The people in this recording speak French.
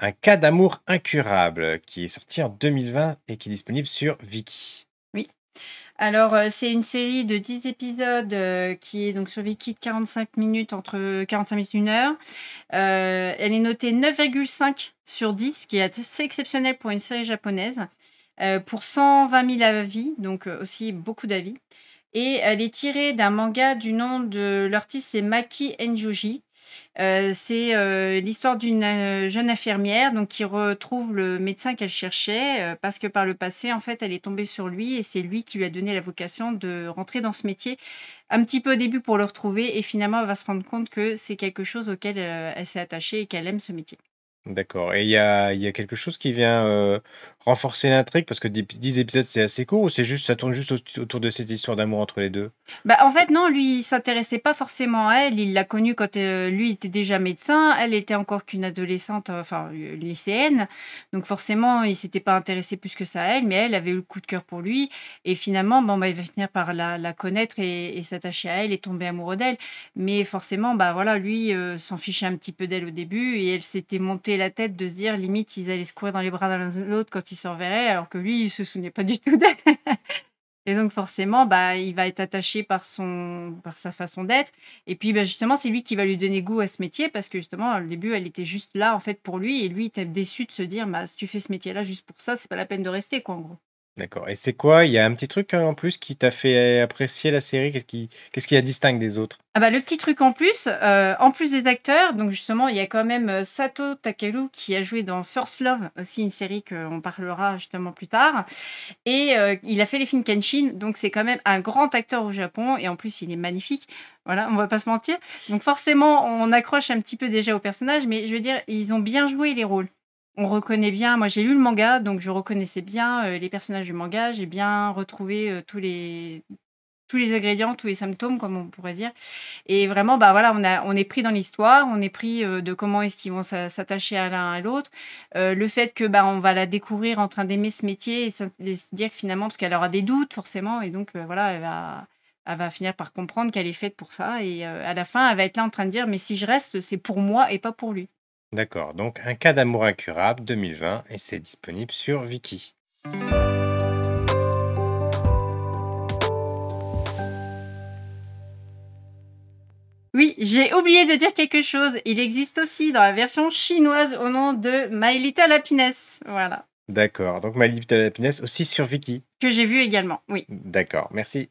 Un cas d'amour incurable qui est sorti en 2020 et qui est disponible sur Viki. Oui. Alors, euh, c'est une série de 10 épisodes euh, qui est donc sur Viki de 45 minutes, entre 45 minutes et 1 heure. Euh, elle est notée 9,5 sur 10, ce qui est assez exceptionnel pour une série japonaise. euh, pour 120 000 avis, donc aussi beaucoup d'avis. Et elle est tirée d'un manga du nom de l'artiste, c'est Maki Enjoji. Euh, c'est euh, l'histoire d'une euh, jeune infirmière donc qui retrouve le médecin qu'elle cherchait parce que par le passé en fait elle est tombée sur lui et c'est lui qui lui a donné la vocation de rentrer dans ce métier un petit peu au début pour le retrouver et finalement elle va se rendre compte que c'est quelque chose auquel elle s'est attachée et qu'elle aime ce métier. D'accord. Et il y a, quelque chose qui vient euh, renforcer l'intrigue? Parce que 10 épisodes c'est assez court ou c'est juste ça tourne juste au- autour de cette histoire d'amour entre les deux? Bah, en fait, non, lui, il s'intéressait pas forcément à elle. Il l'a connue quand euh, lui était déjà médecin. Elle était encore qu'une adolescente, euh, enfin, lycéenne. Donc, forcément, il s'était pas intéressé plus que ça à elle, mais elle avait eu le coup de cœur pour lui. Et finalement, bon, bah, il va finir par la, connaître et, s'attacher à elle et tomber amoureux d'elle. Mais forcément, bah, voilà, lui s'en fichait un petit peu d'elle au début et elle s'était montée la tête de se dire, limite, ils allaient se courir dans les bras l'un l'autre quand ils se alors que lui, il se souvenait pas du tout d'elle. Et donc forcément, bah, il va être attaché par, son, par sa façon d'être. Et puis bah, justement, c'est lui qui va lui donner goût à ce métier parce que justement, au début, elle était juste là en fait pour lui. Et lui, il était déçu de se dire, bah, si tu fais ce métier-là juste pour ça, c'est pas la peine de rester, quoi, en gros. D'accord. Et c'est quoi? Il y a un petit truc hein, en plus qui t'a fait apprécier la série? Qu'est-ce qui, qu'est-ce qui la distingue des autres? Ah bah, le petit truc en plus, euh, en plus des acteurs, donc justement, il y a quand même euh, Sato Takeru qui a joué dans First Love, aussi une série qu'on parlera justement plus tard. Et euh, il a fait les films Kenshin, donc c'est quand même un grand acteur au Japon, et en plus, il est magnifique. Voilà, on va pas se mentir. Donc forcément, on accroche un petit peu déjà au personnage, mais je veux dire, ils ont bien joué les rôles. On reconnaît bien, moi j'ai lu le manga, donc je reconnaissais bien euh, les personnages du manga, j'ai bien retrouvé euh, tous les tous les ingrédients, tous les symptômes, comme on pourrait dire. Et vraiment, bah voilà, on, a, on est pris dans l'histoire, on est pris euh, de comment est-ce qu'ils vont s'a- s'attacher à l'un à l'autre. Le fait que bah, on va la découvrir en train d'aimer ce métier et, se dire que finalement, parce qu'elle aura des doutes forcément, et donc voilà, elle va, elle va finir par comprendre qu'elle est faite pour ça. Et à la fin, elle va être là en train de dire, mais si je reste, c'est pour moi et pas pour lui. D'accord. Donc, un cas d'amour incurable 2020 et c'est disponible sur Viki. Oui, j'ai oublié de dire quelque chose. Il existe aussi dans la version chinoise au nom de My Little Happiness. Voilà. D'accord. Donc, My Little Happiness aussi sur Viki. Que j'ai vu également. Oui. D'accord. Merci.